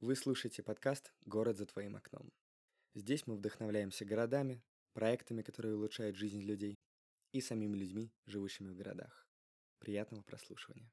Вы слушаете подкаст «Город за твоим окном». Здесь мы вдохновляемся городами, проектами, которые улучшают жизнь людей, и самими людьми, живущими в городах. Приятного прослушивания.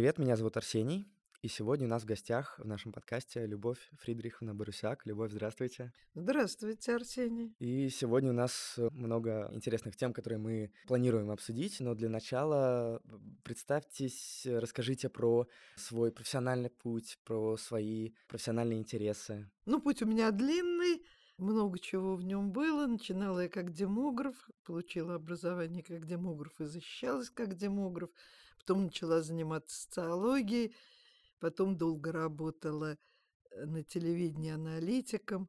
Привет, меня зовут Арсений, и сегодня у нас в гостях в нашем подкасте Любовь Фридриховна Барусяк. Любовь, здравствуйте. Здравствуйте, Арсений. И сегодня у нас много интересных тем, которые мы планируем обсудить, но для начала представьтесь, расскажите про свой профессиональный путь, про свои профессиональные интересы. Ну, путь у меня длинный, много чего в нем было. Начинала я как демограф, получила образование как демограф и защищалась как демограф. Потом начала заниматься социологией, потом долго работала э, на телевидении аналитиком,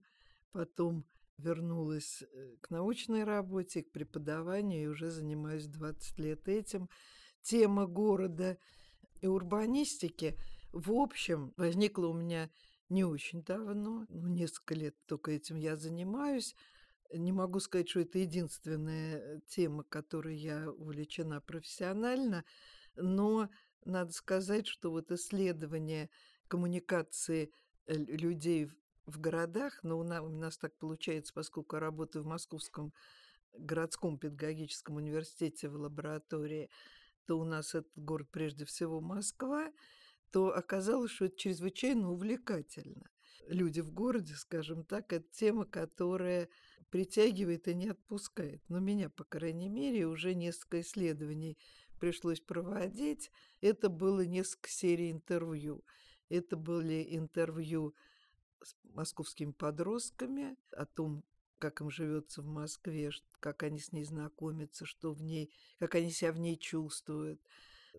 потом вернулась э, к научной работе, к преподаванию и уже занимаюсь 20 лет этим. Тема города и урбанистики, в общем, возникла у меня не очень давно, ну, несколько лет только этим я занимаюсь. Не могу сказать, что это единственная э, тема, которой я увлечена профессионально, но надо сказать, что вот исследование коммуникации э, людей в городах, но у нас, у нас так получается, поскольку я работаю в Московском городском педагогическом университете в лаборатории, то у нас этот город прежде всего Москва, то оказалось, что это чрезвычайно увлекательно. Люди в городе, скажем так, это тема, которая притягивает и не отпускает. Но меня, по крайней мере, уже несколько исследований пришлось проводить. Это было несколько серий интервью. Это были интервью с московскими подростками о том, как им живется в Москве, как они с ней знакомятся, что в ней, как они себя в ней чувствуют,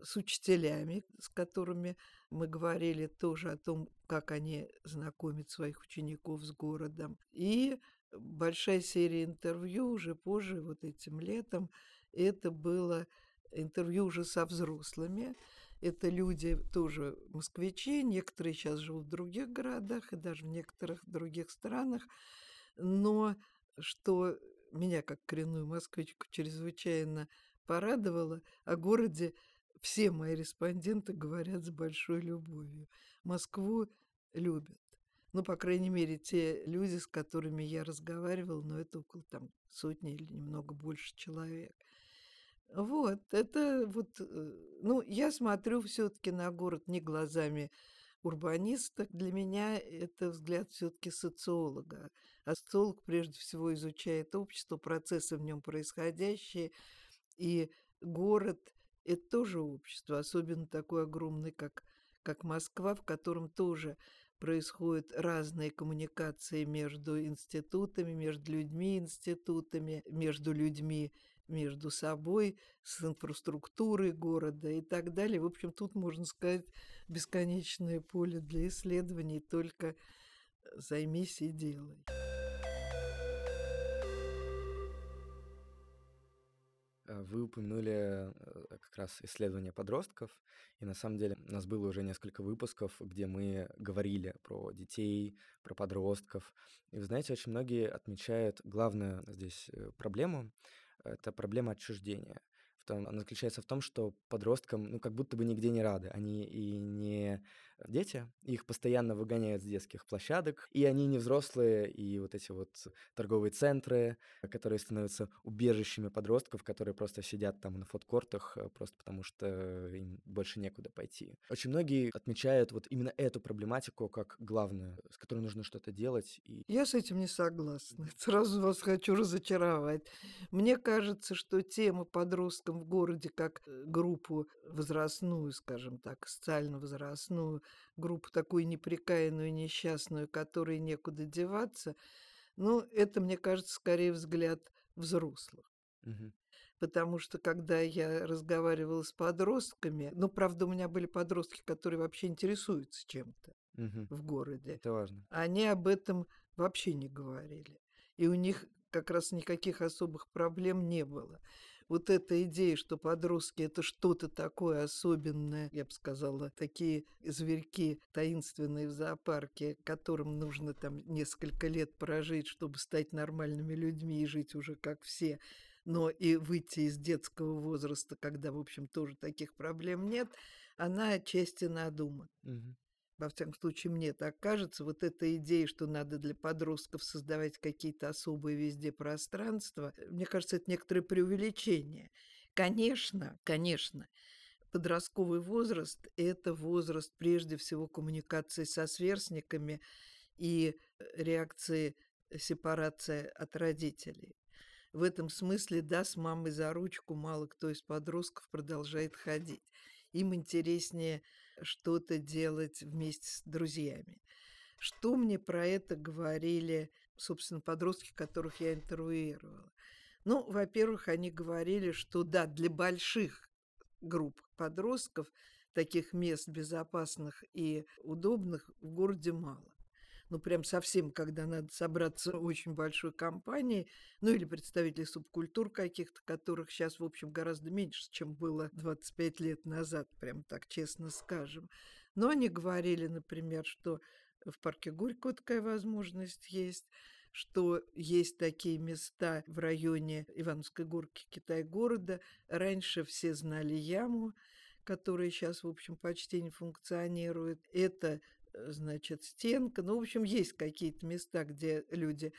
с учителями, с которыми мы говорили тоже о том, как они знакомят своих учеников с городом. И большая серия интервью уже позже, вот этим летом, это было интервью уже со взрослыми. Это люди тоже москвичи, некоторые сейчас живут в других городах и даже в некоторых других странах. Но что меня, как коренную москвичку, чрезвычайно порадовало, о городе все мои респонденты говорят с большой любовью. Москву любят. Ну, по крайней мере, те люди, с которыми я разговаривал, но это около там сотни или немного больше человек. Вот, это вот, э, ну, я смотрю все-таки на город не глазами урбаниста. Для меня это взгляд все-таки социолога. А социолог прежде всего изучает общество, процессы в нем происходящие. И город – это тоже общество, особенно такой огромный, как, как Москва, в котором тоже происходят разные коммуникации между институтами, между людьми институтами, между людьми между собой, с инфраструктурой города и так далее. В общем, тут, можно сказать, бесконечное поле для исследований, только займись и делай. Э, вы упомянули э, как раз исследования подростков, и на самом деле у нас было уже несколько выпусков, где мы говорили про детей, про подростков. И вы знаете, очень многие отмечают главную здесь э, проблему это проблема отчуждения в том, она заключается в том, что подросткам, ну, как будто бы нигде не рады. Они и не дети, их постоянно выгоняют с детских площадок, и они не взрослые, и вот эти вот торговые центры, которые становятся убежищами подростков, которые просто сидят там на фудкортах, э, просто потому что им больше некуда пойти. Очень многие отмечают вот именно эту проблематику как главную, с которой нужно что-то делать. И... Я с этим не согласна. Сразу вас хочу разочаровать. Мне кажется, что тема подростков в городе как э, группу возрастную, скажем так, социально-возрастную, группу такую неприкаянную, несчастную, которой некуда деваться, ну, это, мне кажется, скорее взгляд взрослых. Угу. Потому что когда я разговаривала с подростками, ну, правда, у меня были подростки, которые вообще интересуются чем-то угу. в городе. Это важно. Они об этом вообще не говорили. И у них как раз никаких особых проблем не было. Вот эта идея, что подростки это что-то такое особенное, я бы сказала, такие зверьки таинственные в зоопарке, которым нужно там несколько лет прожить, чтобы стать нормальными людьми и жить уже как все, но и выйти из детского возраста, когда, в общем, тоже таких проблем нет, она отчасти надумана. Мгм. Во всяком случае, мне так кажется, вот эта идея, что надо для подростков создавать какие-то особые везде пространства, э, мне кажется, это некоторое преувеличение. Конечно, конечно, подростковый возраст – это возраст прежде всего коммуникации со сверстниками и э, реакции сепарации от родителей. В этом смысле, да, с мамой за ручку мало кто из подростков продолжает ходить. Им интереснее что-то делать вместе с друзьями. Что мне про это говорили, собственно, подростки, которых я интервьюировала? Ну, во-первых, они говорили, что да, для больших групп подростков таких мест безопасных и удобных в городе мало ну, прям совсем, когда надо собраться очень большой компанией, ну, или представителей субкультур каких-то, которых сейчас, в общем, гораздо меньше, чем было 25 лет назад, прям так честно скажем. Но они говорили, например, что в парке Горького такая возможность есть, что есть такие места в районе Ивановской горки Китай-города. Раньше все знали яму, которая сейчас, в общем, почти не функционирует. Это значит, стенка. Ну, в общем, есть какие-то места, где люди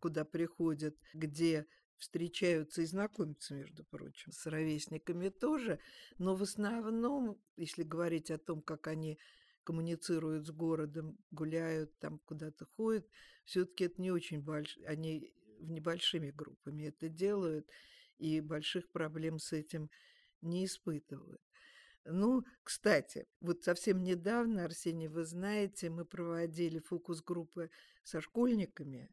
куда приходят, где встречаются и знакомятся, между прочим, с ровесниками тоже, но в основном, если говорить о том, как они коммуницируют с городом, гуляют, там куда-то ходят, все-таки это не очень большие, они в небольшими группами это делают, и больших проблем с этим не испытывают. Ну, кстати, вот совсем недавно, Арсений, вы знаете, мы проводили фокус-группы со школьниками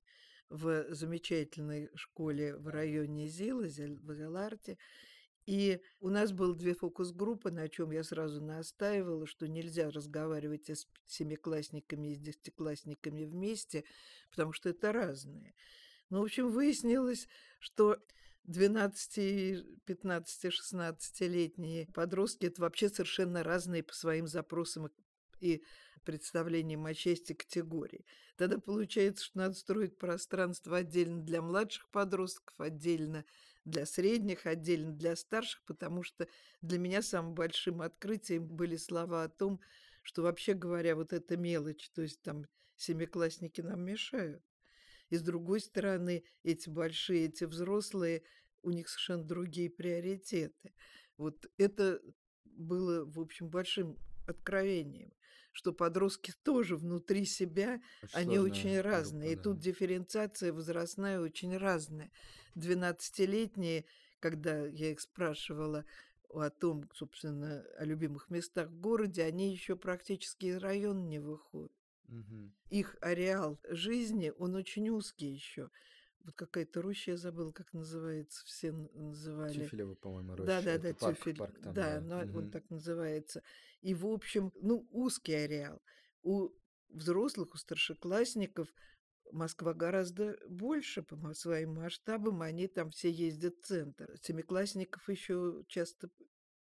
в замечательной школе в районе Зила, в Зеларте. И у нас было две фокус-группы, на чем я сразу настаивала, что нельзя разговаривать с семиклассниками и с десятиклассниками вместе, потому что это разные. Ну, в общем, выяснилось, что 12, 15, 16-летние подростки – это вообще совершенно разные по своим запросам и представлениям о чести категории. Тогда получается, что надо строить пространство отдельно для младших подростков, отдельно для средних, отдельно для старших, потому что для меня самым большим открытием были слова о том, что вообще говоря, вот эта мелочь, то есть там семиклассники нам мешают. И с другой стороны, эти большие, эти взрослые, у них совершенно другие приоритеты. Вот это было, в общем, большим откровением, что подростки тоже внутри себя, Очень они очень разные. группа, И тут да. дифференциация возрастная очень разная. Двенадцатилетние, когда я их спрашивала о том, собственно, о любимых местах в городе, они еще практически из района не выходят Мгм. их ареал жизни, он очень узкий еще. Вот какая-то роща, я забыла, как называется, все называли. Тюфелево, по-моему, роща. Да-да-да, Это парк, тюфель. парк там, да, да. но он Мгм. так называется. И, в общем, ну, узкий ареал. У взрослых, у старшеклассников Москва гораздо больше по своим масштабам, они там все ездят в центр. Семиклассников еще часто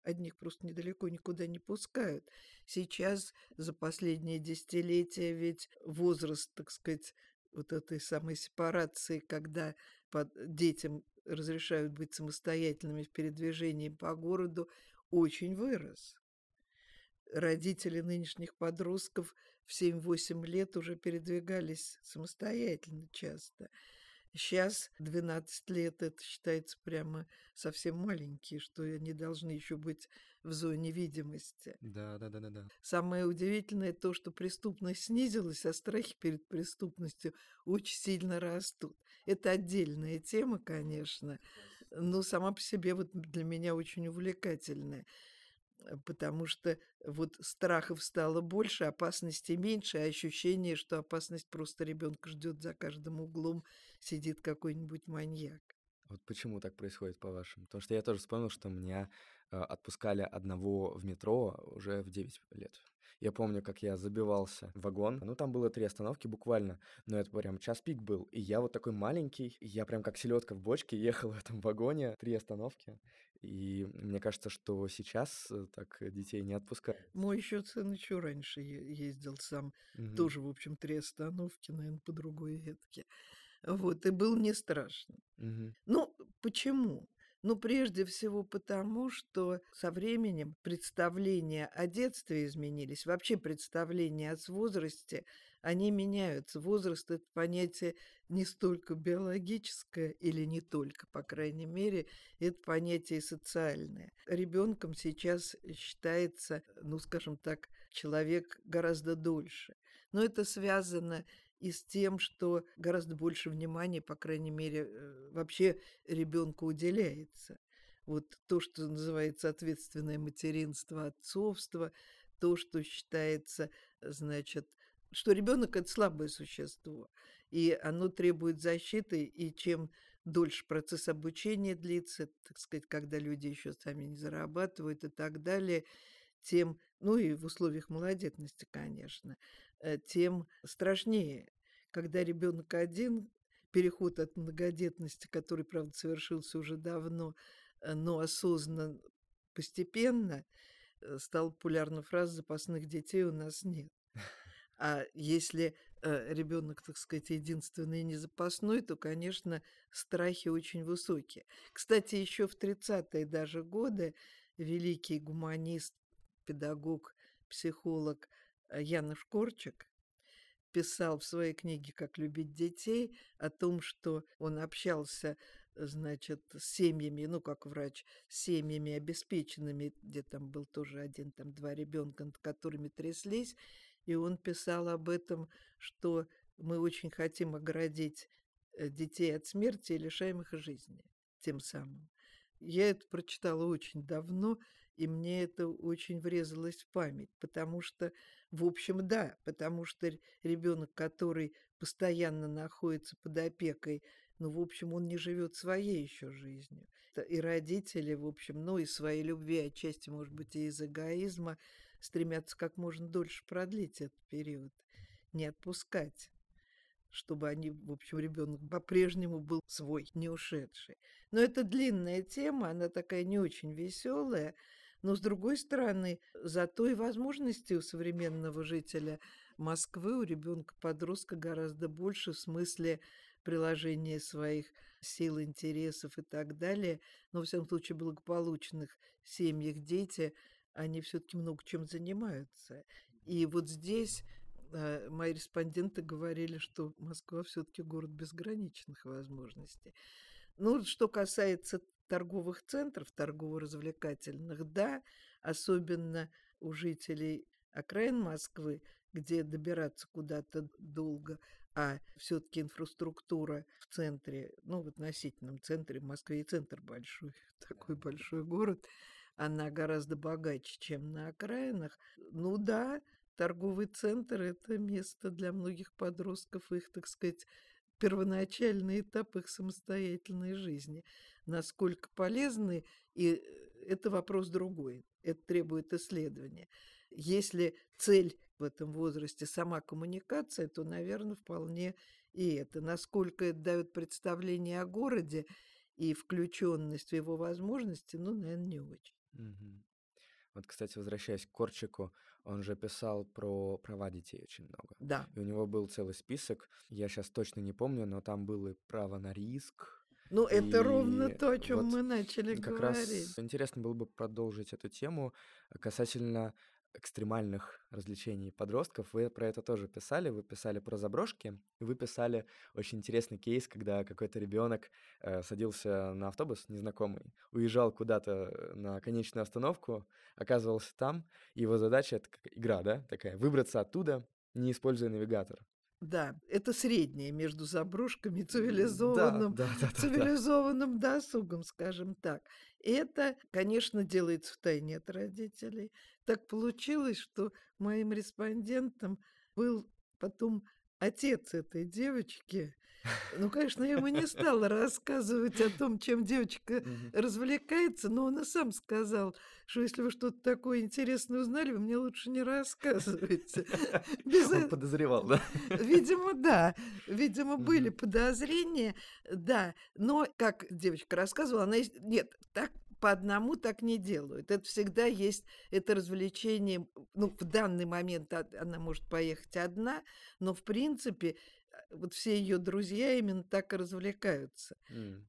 одних просто недалеко никуда не пускают. Сейчас за последние десятилетия ведь возраст, так сказать, вот этой самой сепарации, когда под детям разрешают быть самостоятельными в передвижении по городу, очень вырос. Родители нынешних подростков в 7-8 лет уже передвигались самостоятельно часто. Сейчас 12 лет это считается прямо совсем маленькие, что они должны еще быть в зоне видимости. Да, да, да, да, да. Самое удивительное то, что преступность снизилась, а страхи перед преступностью очень сильно растут. Это отдельная тема, конечно, но сама по себе вот для меня очень увлекательная, потому что вот страхов стало больше, опасностей меньше, а ощущение, что опасность просто ребенка ждет за каждым углом, сидит какой-нибудь маньяк. Вот почему так происходит, по-вашему? Потому что я тоже вспомнил, что меня э, отпускали одного в метро уже в 9 лет. Я помню, как я забивался в вагон. Ну, там было три остановки буквально, но это прям час пик был. И я вот такой маленький, я прям как селедка в бочке ехал в этом вагоне, три остановки. И мне кажется, что сейчас э, так детей не отпускают. Мой еще сын еще раньше ездил сам, Мгм. тоже, в общем, три остановки, наверное, по другой ветке. Вот, и был не страшно. Мгм. Ну, почему? Ну, прежде всего потому, что со временем представления о детстве изменились. Вообще представления о возрасте, они меняются. Возраст – это понятие не столько биологическое, или не только, по крайней мере, это понятие социальное. Ребенком сейчас считается, ну, скажем так, человек гораздо дольше. Но это связано и с тем, что гораздо больше внимания, по крайней мере, э, вообще ребенку уделяется. Вот то, что называется ответственное материнство, отцовство, то, что считается, значит, что ребенок это слабое существо, и оно требует защиты, и чем дольше процесс обучения длится, так сказать, когда люди еще сами не зарабатывают и так далее, тем, ну и в условиях малодетности, конечно, э, тем страшнее когда ребенок один, переход от многодетности, который, правда, совершился уже давно, э, но осознанно, постепенно, э, стала популярна фраза «запасных детей у нас нет». А если э, ребенок, так сказать, единственный и не запасной, то, конечно, страхи очень высокие. Кстати, еще в 30-е даже годы великий гуманист, педагог, психолог Януш Корчик писал в своей книге «Как любить детей» о том, что он общался значит, с семьями, ну, как врач, с семьями обеспеченными, где там был тоже один, там два ребенка, над которыми тряслись, и он писал об этом, что мы очень хотим оградить э, детей от смерти и лишаем их жизни тем самым. Я это прочитала очень давно, и мне это очень врезалось в память, потому что, в общем, да, потому что ребенок, который постоянно находится под опекой, ну, в общем, он не живет своей еще жизнью. И родители, в общем, ну, и своей любви, отчасти, может быть, и из эгоизма, стремятся как можно дольше продлить этот период, не отпускать чтобы они, в общем, ребенок по-прежнему был свой, не ушедший. Но это длинная тема, она такая не очень веселая, но, с другой стороны, зато и возможности у современного жителя Москвы, у ребенка-подростка гораздо больше в смысле приложения своих сил, интересов и так далее. Но, во всяком случае, благополучных семьях дети, они все-таки много чем занимаются. И вот здесь э, мои респонденты говорили, что Москва все-таки город безграничных возможностей. Ну, что касается торговых центров, торгово-развлекательных, да, особенно у жителей окраин Москвы, где добираться куда-то долго, а все-таки инфраструктура в центре, ну, в относительном центре, в Москве и центр большой, такой большой город, она гораздо богаче, чем на окраинах. Ну да, торговый центр – это место для многих подростков, их, так сказать, первоначальный этап их самостоятельной жизни. Насколько полезны, и это вопрос другой, это требует исследования. Если цель в этом возрасте сама коммуникация, то, наверное, вполне и это. Насколько это дает представление о городе и включенность в его возможности, ну, наверное, не очень. Мгм. Вот, кстати, возвращаясь к Корчику, он же писал про права детей очень много. Да. И у него был целый список, я сейчас точно не помню, но там было и право на риск. Ну, это ровно И то, о чем вот мы начали как говорить. раз интересно было бы продолжить эту тему касательно экстремальных развлечений подростков. Вы про это тоже писали, вы писали про заброшки, и вы писали очень интересный кейс, когда какой-то ребенок э, садился на автобус незнакомый, уезжал куда-то на конечную остановку, оказывался там, и его задача, это игра, да, такая, выбраться оттуда, не используя навигатор. Да, это среднее между заброшками и цивилизованным, Да, да, да, да, да. цивилизованным досугом, скажем так. Это, конечно, делается в тайне от родителей. Так получилось, что моим респондентом был потом отец этой девочки. Ну, конечно, я ему не стала рассказывать о том, чем девочка развлекается, но он и сам сказал, что если вы что-то такое интересное узнали, вы мне лучше не рассказывайте. Без Он э- подозревал, да? Видимо, да. Видимо, были подозрения, да. Но, как девочка рассказывала, она... Нет, так по одному так не делают. Это всегда есть это развлечение. Ну, в данный момент она может поехать одна, но в принципе вот все ее друзья именно так и развлекаются. Mm.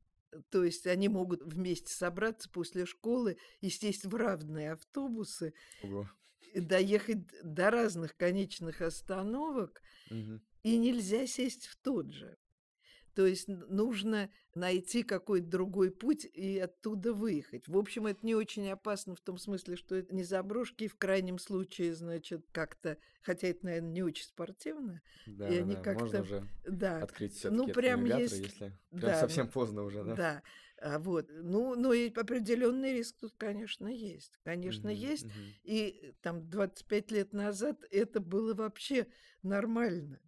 То есть они могут вместе собраться после школы и сесть в равные автобусы, Ого. доехать до разных конечных остановок, угу. и нельзя сесть в тот же. То есть нужно найти какой-то другой путь и оттуда выехать. В общем, это не очень опасно в том смысле, что это не заброшки, и в крайнем случае, значит, как-то, хотя это, наверное, не очень спортивно, да, и они да, как-то... Можно уже да. открыть все ну, прям есть... если прям да, совсем поздно уже, да? Да. А вот, ну, но и определенный риск тут, конечно, есть. Конечно, угу, есть. Угу. И там 25 лет назад это было вообще нормально.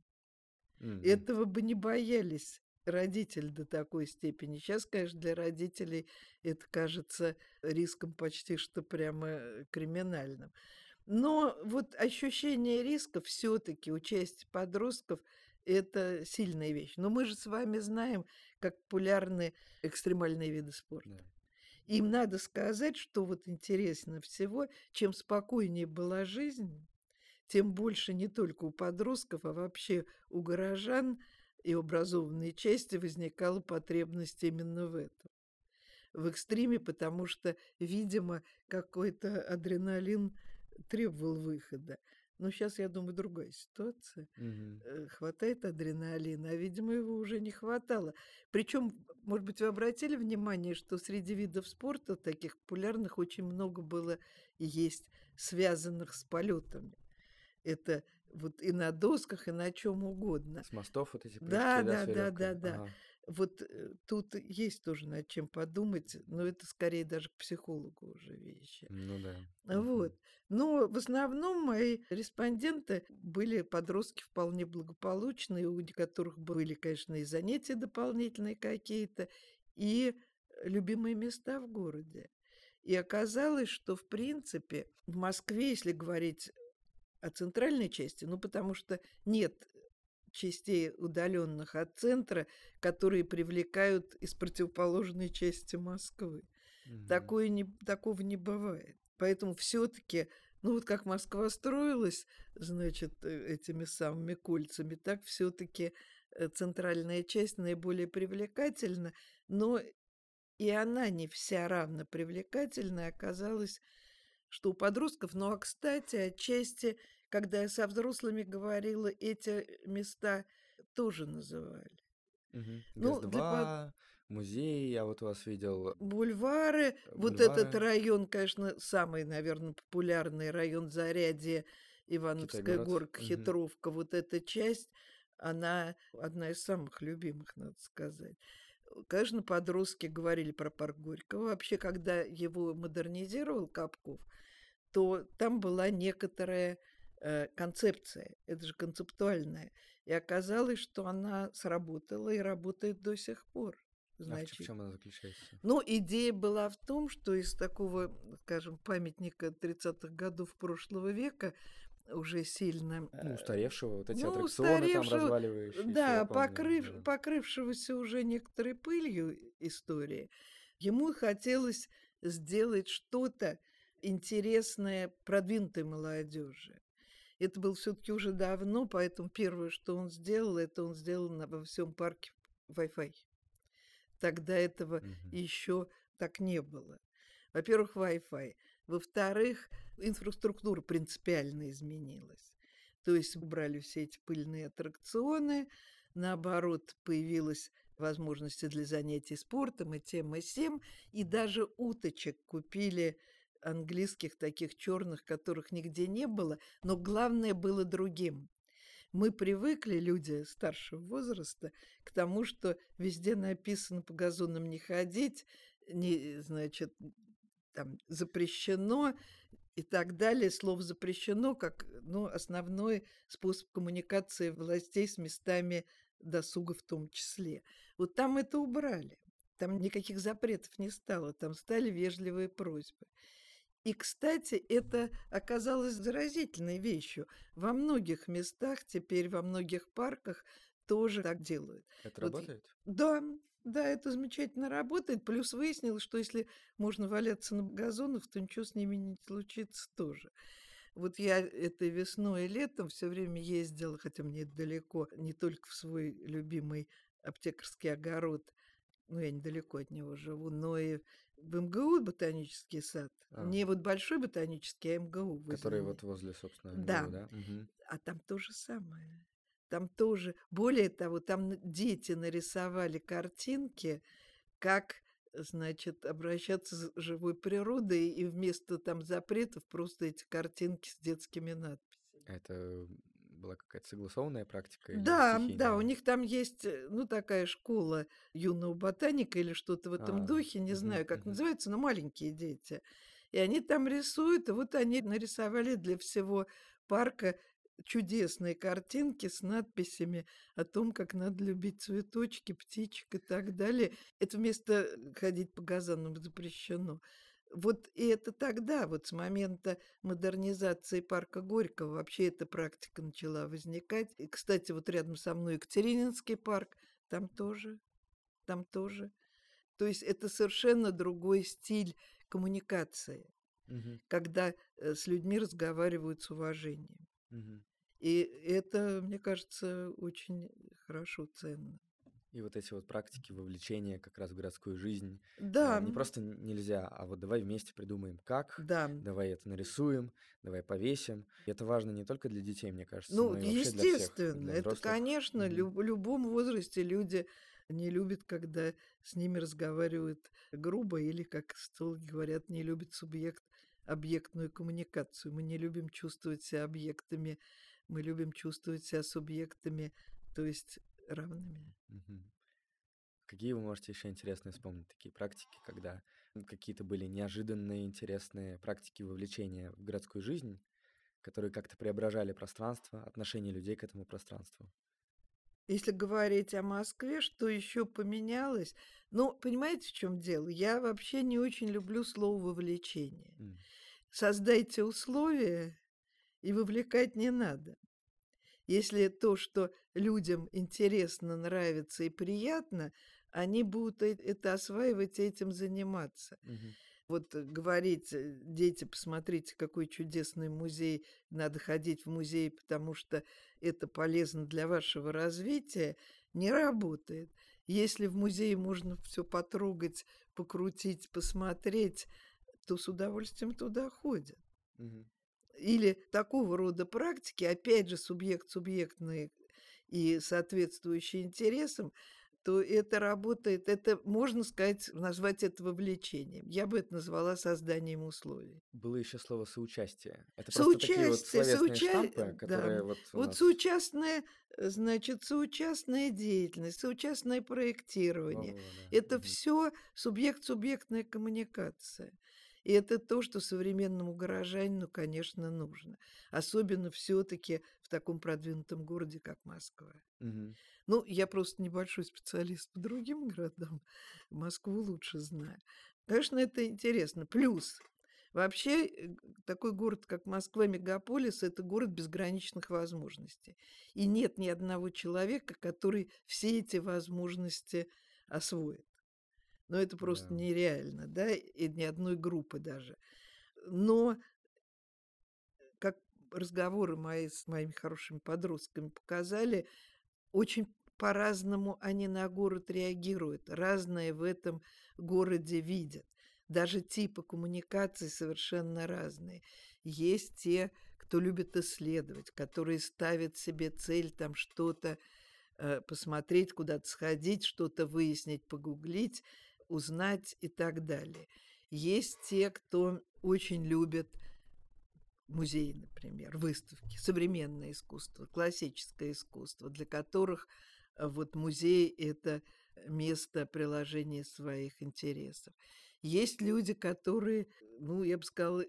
Угу. Этого бы не боялись родитель до такой степени. Сейчас, конечно, для родителей это кажется риском почти что прямо э, криминальным. Но вот ощущение риска все-таки участие подростков – это сильная вещь. Но мы же с вами знаем, как популярны экстремальные виды спорта. Да. Им надо сказать, что вот интересно всего, чем спокойнее была жизнь, тем больше не только у подростков, а вообще у горожан – и образованной части возникала потребность именно в этом. В экстриме, потому что, видимо, какой-то адреналин требовал выхода. Но сейчас, я думаю, другая ситуация. Угу. Хватает адреналина, а, видимо, его уже не хватало. Причем, может быть, вы обратили внимание, что среди видов спорта таких популярных очень много было и есть связанных с полетами. Это вот и на досках, и на чем угодно. С мостов вот эти прыжки, да, да, да, да, да. Ага. Вот э, тут есть тоже над чем подумать, но это скорее даже к психологу уже вещи. Ну да. Вот. Но в основном мои респонденты были подростки вполне благополучные, у которых были, конечно, и занятия дополнительные какие-то, и любимые места в городе. И оказалось, что, в принципе, в Москве, если говорить о центральной части, ну, потому что нет частей, удаленных от центра, которые привлекают из противоположной части Москвы. Угу. Такое не, такого не бывает. Поэтому все-таки, ну вот как Москва строилась, значит, э, этими самыми кольцами, так все-таки э, центральная часть наиболее привлекательна, но и она не вся равно привлекательна оказалась что у подростков, ну а кстати, отчасти, когда я со взрослыми говорила, эти места тоже называли. Угу. Ну, для... музей, я вот вас видел. Бульвары. Бульвары. Вот этот район, конечно, самый, наверное, популярный район Зарядье, Ивановская горка, угу. Хитровка. Вот эта часть, она одна из самых любимых, надо сказать. Конечно, подростки говорили про парк Горького. Вообще, когда его модернизировал Капков, то там была некоторая э, концепция, это же концептуальная. И оказалось, что она сработала и работает до сих пор. Значит. А в чем она заключается? Ну, идея была в том, что из такого, скажем, памятника 30-х годов прошлого века уже сильно... Ну, устаревшего, вот эти ну, аттракционы там разваливающиеся. Да, покрыв, да, покрывшегося уже некоторой пылью истории. Ему хотелось сделать что-то интересное продвинутой молодежи. Это было все-таки уже давно, поэтому первое, что он сделал, это он сделал на, во всем парке Wi-Fi. Тогда этого угу. еще так не было. Во-первых, Wi-Fi. Во-вторых, инфраструктура принципиально изменилась. То есть убрали все эти пыльные аттракционы, наоборот, появилась возможности для занятий спортом и тем, и сем, и даже уточек купили английских таких черных, которых нигде не было, но главное было другим. Мы привыкли, люди старшего возраста, к тому, что везде написано по газонам не ходить, не, значит, там запрещено и так далее. Слово запрещено как ну, основной способ коммуникации властей с местами досуга в том числе. Вот там это убрали. Там никаких запретов не стало, там стали вежливые просьбы. И, кстати, это оказалось заразительной вещью. Во многих местах, теперь во многих парках тоже так делают. Это вот, работает? Да, Да, это замечательно работает. Плюс выяснилось, что если можно валяться на газонах, то ничего с ними не случится тоже. Вот я этой весной и летом все время ездила, хотя мне это далеко, не только в свой любимый аптекарский огород, ну, я недалеко от него живу, но и в МГУ ботанический сад. А. Не вот большой ботанический, а МГУ. Который вот возле, собственно, Да. МГУ, да? Мгм. а там то же самое. Там тоже, более того, там дети нарисовали картинки, как, значит, обращаться с живой природой, и вместо там запретов просто эти картинки с детскими надписями. Это была какая-то согласованная практика Да, да, у них там есть, э, ну, такая школа юного ботаника или что-то в этом А, духе, не мгм, знаю, как мгм. называется, но маленькие дети. И они там рисуют, и вот они нарисовали для всего парка чудесные картинки с надписями о том, как надо любить цветочки, птичек и так далее. Это вместо ходить по газонам запрещено. Вот и это тогда, вот с момента модернизации парка Горького, вообще эта практика начала возникать. И, кстати, вот рядом со мной Екатерининский парк, там тоже, там тоже. То есть это совершенно другой стиль коммуникации, Мгм, когда э, с людьми разговаривают с уважением. мгм. И это, мне кажется, очень хорошо, ценно. И вот эти вот практики вовлечения как раз в городскую жизнь, э, Да, не просто нельзя, а вот давай вместе придумаем, как, да. давай это нарисуем, давай повесим. И это важно не только для детей, мне кажется, Ну, но и вообще для всех, естественно, для это, взрослых. конечно, Мгм. люб- любом возрасте люди не любят, когда с ними разговаривают грубо или, как столги говорят, не любят субъект объектную коммуникацию. Мы не любим чувствовать себя объектами, мы любим чувствовать себя субъектами, то есть равными. Какие вы можете еще интересные вспомнить такие практики, когда какие-то были неожиданные, интересные практики вовлечения в городскую жизнь, которые как-то преображали пространство, отношение людей к этому пространству? Если говорить о Москве, что еще поменялось? Ну, понимаете, в чем дело? Я вообще не очень люблю слово вовлечение. М, Создайте условия, и вовлекать не надо. Если то, что людям интересно, нравится и приятно, они будут э- это осваивать и этим заниматься. мгм. Вот э, говорить, э, дети, посмотрите, какой чудесный музей, надо ходить в музей, потому что это полезно для вашего развития, не работает. Если в музее можно все потрогать, покрутить, посмотреть, то с удовольствием туда ходят. Мгм. Или такого рода практики, опять же, субъект-субъектные и соответствующие интересам, то это работает, это, можно сказать, назвать это вовлечением. Я бы это назвала созданием условий. Было еще слово соучастие. Это просто такие вот Соучастие, соуча- штампы, да. вот Вот нас... соучастная, э, значит, соучастная деятельность, соучастное проектирование. Во-во, да. Это Мгм. все субъект-субъектная коммуникация. И это то, что современному горожанину, конечно, нужно. Особенно все-таки в таком продвинутом городе, как Москва. Мгм. Ну, я просто небольшой специалист по другим городам. Москву лучше знаю. Конечно, это интересно. Плюс, вообще, э, такой город, как Москва, мегаполис, это город безграничных возможностей. И нет ни одного человека, который все эти возможности освоит. Но это просто Да. нереально, да, и ни одной группы даже. Но как разговоры мои с моими хорошими подростками показали, очень по-разному они на город реагируют, разное в этом городе видят. Даже типы коммуникаций совершенно разные. Есть те, кто любит исследовать, которые ставят себе цель там что-то э, посмотреть, куда-то сходить, что-то выяснить, погуглить, узнать и так далее. Есть те, кто очень любит музеи, например, выставки, современное искусство, классическое искусство, для которых э, вот музей – это место приложения своих интересов. Есть люди, которые, ну, я бы сказала,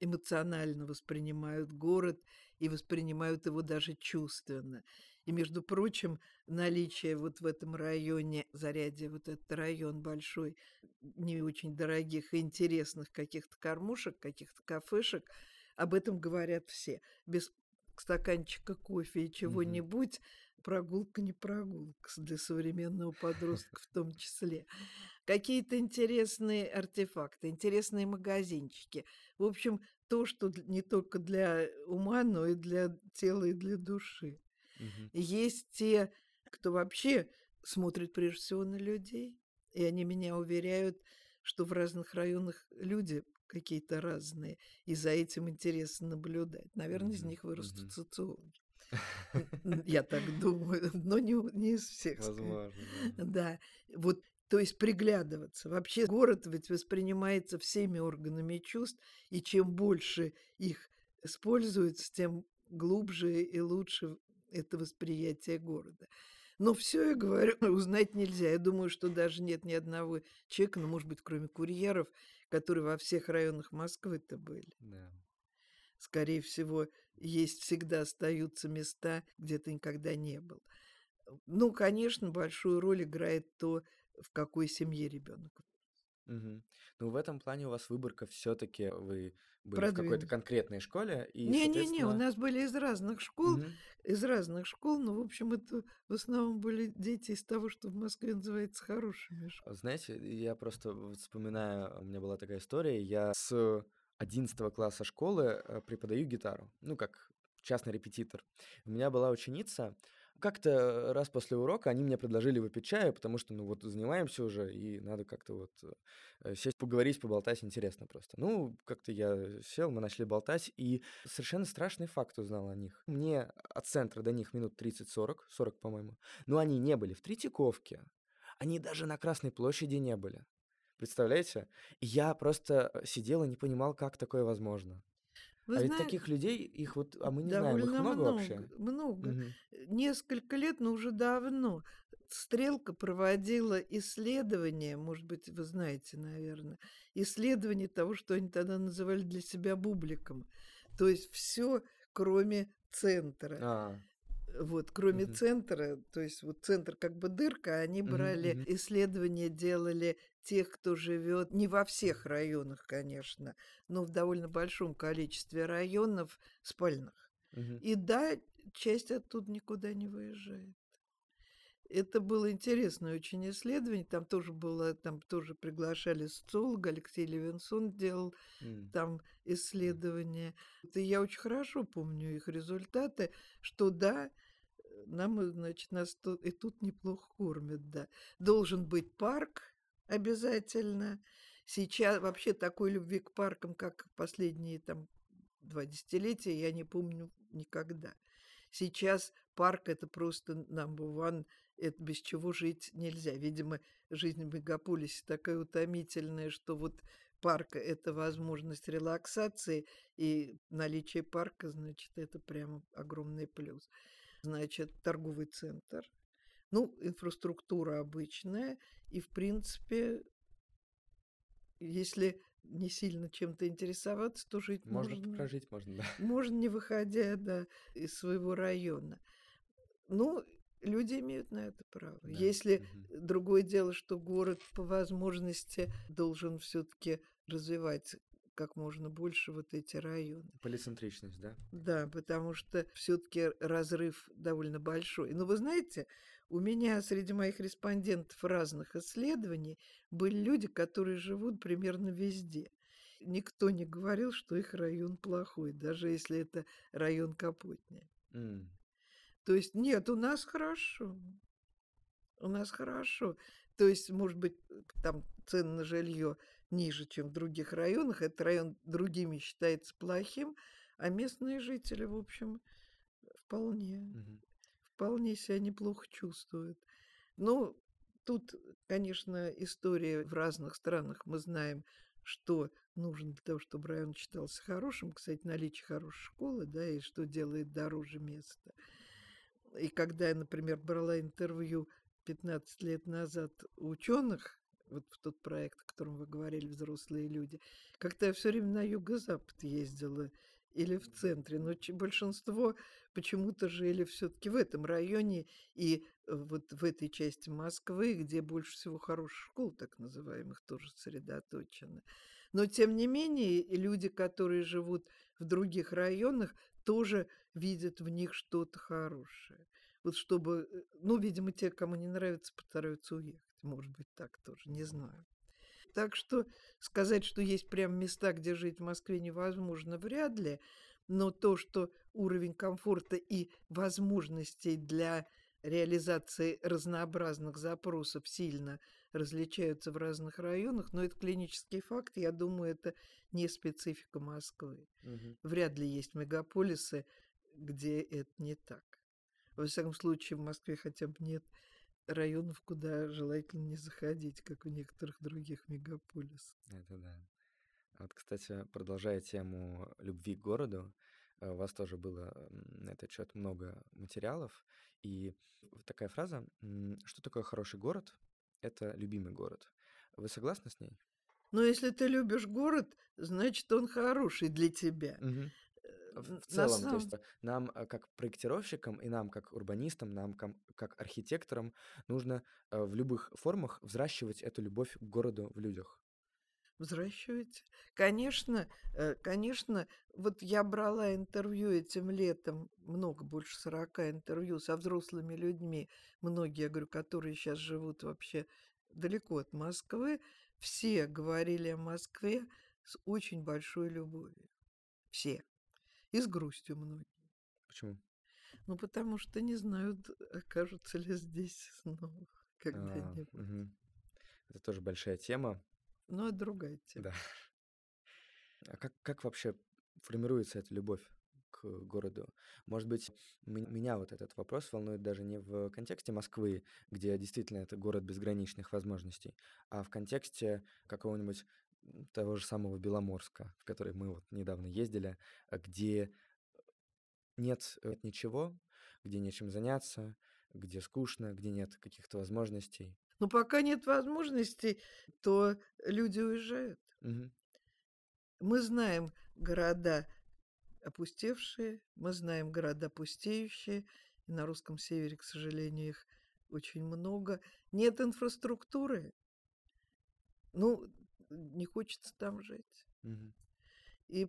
эмоционально воспринимают город и воспринимают его даже чувственно. И, между прочим, наличие вот в этом районе, Зарядье, вот этот район большой, не очень дорогих и интересных каких-то кормушек, каких-то кафешек, об этом говорят все. Без стаканчика кофе и чего-нибудь прогулка не прогулка для современного подростка в том числе. Какие-то интересные артефакты, интересные магазинчики. В общем, то, что не только для ума, но и для тела и для души. Мгм. Есть те, кто вообще смотрит прежде всего на людей, и они меня уверяют, что в разных районах люди какие-то разные, и за этим интересно наблюдать. Наверное, из Мгм, них вырастут мгм. социологи. Я так думаю, но не, не из всех. Возможно, да. Да, вот, то есть приглядываться. Вообще город ведь воспринимается всеми органами чувств, и чем больше их используется, тем глубже и лучше это восприятие города. Но все, я говорю, узнать нельзя. Я думаю, что даже нет ни одного человека, ну, может быть, кроме курьеров, которые во всех районах Москвы-то были. Да. Скорее всего, есть всегда остаются места, где ты никогда не был. Ну, конечно, большую роль играет то, в какой семье ребенок. Мгм. Ну, в этом плане у вас выборка все-таки вы были в какой-то Продвинут. конкретной школе, и, Не-не-не, у соответственно... нас были из разных школ, Мгм. из разных школ, но, в общем, это в основном были дети из того, что в Москве называется хорошими школами. Знаете, я просто вот вспоминаю, у меня была такая история, я с 11 класса школы э, преподаю гитару, ну, как частный репетитор. У меня была ученица, как-то раз после урока они мне предложили выпить чаю, потому что, ну, вот занимаемся уже, и надо как-то вот э, сесть, поговорить, поболтать, интересно просто. Ну, как-то я сел, мы начали болтать, и совершенно страшный факт узнал о них. Мне от центра до них минут 30-40, 40, по-моему, но они не были в Третьяковке, они даже на Красной площади не были. Представляете? Я просто э, сидел и не понимал, как такое возможно. Вы А ведь знаете, таких людей, их вот, а мы не знаем, их много много, вообще? много. Мгм. Несколько лет, но уже давно, Стрелка проводила исследования, может быть, вы знаете, наверное, исследования того, что они тогда называли для себя бубликом. То есть все, кроме центра. А, Вот, кроме мгм. центра, то есть вот центр как бы дырка, они брали мгм. исследования, делали тех, кто живет не во всех районах, конечно, но в довольно большом количестве районов спальных. Мгм. И да, часть оттуда никуда не выезжает. Это было интересное очень исследование. Там тоже было, там тоже приглашали социолога, Алексей Левинсон делал М. там исследования. Это я очень хорошо помню их результаты, что да, нам, э, значит, нас тут, и тут неплохо кормят, да. Должен быть парк обязательно. Сейчас вообще такой любви к паркам, как последние там два десятилетия, я не помню никогда. Сейчас парк это просто number one, это без чего жить нельзя. Видимо, жизнь в мегаполисе такая утомительная, что вот парк это возможность релаксации, и наличие парка, значит, это прямо огромный плюс. Значит, торговый центр, ну, инфраструктура обычная, и, в принципе, если не сильно чем-то интересоваться, то жить Можно можно, прожить, можно, да. можно не выходя да, из своего района. Ну, люди имеют на это право. Да. Если Мгм. другое дело, что город по возможности должен все-таки развивать как можно больше вот эти районы. Полицентричность, да? Да, потому что все-таки разрыв довольно большой. Но вы знаете, у меня среди моих респондентов разных исследований были люди, которые живут примерно везде. Никто не говорил, что их район плохой, даже если это район Капотня. М. То есть нет, у нас хорошо. У нас хорошо. То есть, может быть, там цены на жилье ниже, чем в других районах. Этот район другими считается плохим, а местные жители, в общем, вполне, Мгм. вполне себя неплохо чувствуют. Ну, тут, конечно, история в разных странах. Мы знаем, что нужно для того, чтобы район считался хорошим. Кстати, наличие хорошей школы, да, и что делает дороже место. И когда я, например, брала интервью 15 лет назад у ученых, вот в тот проект, о котором вы говорили, взрослые люди, как-то я все время на юго-запад ездила или в центре, но большинство почему-то жили все-таки в этом районе и э, вот в этой части Москвы, где больше всего хороших школ, так называемых, тоже сосредоточено. Но, тем не менее, люди, которые живут в других районах, тоже видят в них что-то хорошее. Вот чтобы, э, ну, видимо, те, кому не нравится, постараются уехать. Может быть, так тоже, не знаю. Так что сказать, что есть прям места, где жить в Москве невозможно, вряд ли. Но то, что уровень комфорта и возможностей для реализации разнообразных запросов сильно различаются в разных районах, но это клинический факт, я думаю, это не специфика Москвы. Мгм. Вряд ли есть мегаполисы, где это не так. Во всяком случае, в Москве хотя бы нет районов, куда желательно не заходить, как у некоторых других мегаполисов. Это да. А Вот, кстати, продолжая тему любви к городу, э, у вас тоже было на этот счет много материалов. И такая фраза, что такое хороший город? Это любимый город. Вы согласны с ней? Но если ты любишь город, значит, он хороший для тебя. Э, В целом, то самом- есть э, нам, э, как проектировщикам, и нам, как урбанистам, нам, как архитекторам, нужно э, в любых формах взращивать эту любовь к городу в людях. Взращиваете? Конечно, э, конечно, вот я брала интервью этим летом, много, больше 40 интервью со взрослыми людьми, многие, я говорю, которые сейчас живут вообще далеко от Москвы, все говорили о Москве с очень большой любовью. Все. И с грустью многие. Почему? Ну, потому что не знают, окажутся ли здесь снова А, когда-нибудь. мгм. Это тоже большая тема. Но это другая тема. Да. А как, как вообще формируется эта любовь к городу? Может быть, меня вот этот вопрос волнует даже не в контексте Москвы, где действительно это город безграничных возможностей, а в контексте какого-нибудь того же самого Беломорска, в который мы вот недавно ездили, а где нет э, ничего, где нечем заняться, где скучно, где нет каких-то возможностей. Но пока нет возможностей, то люди уезжают. Мгм. Мы знаем города опустевшие, мы знаем города пустеющие, и на русском севере, к сожалению, их очень много. Нет инфраструктуры. Ну, не хочется там жить. Мгм. И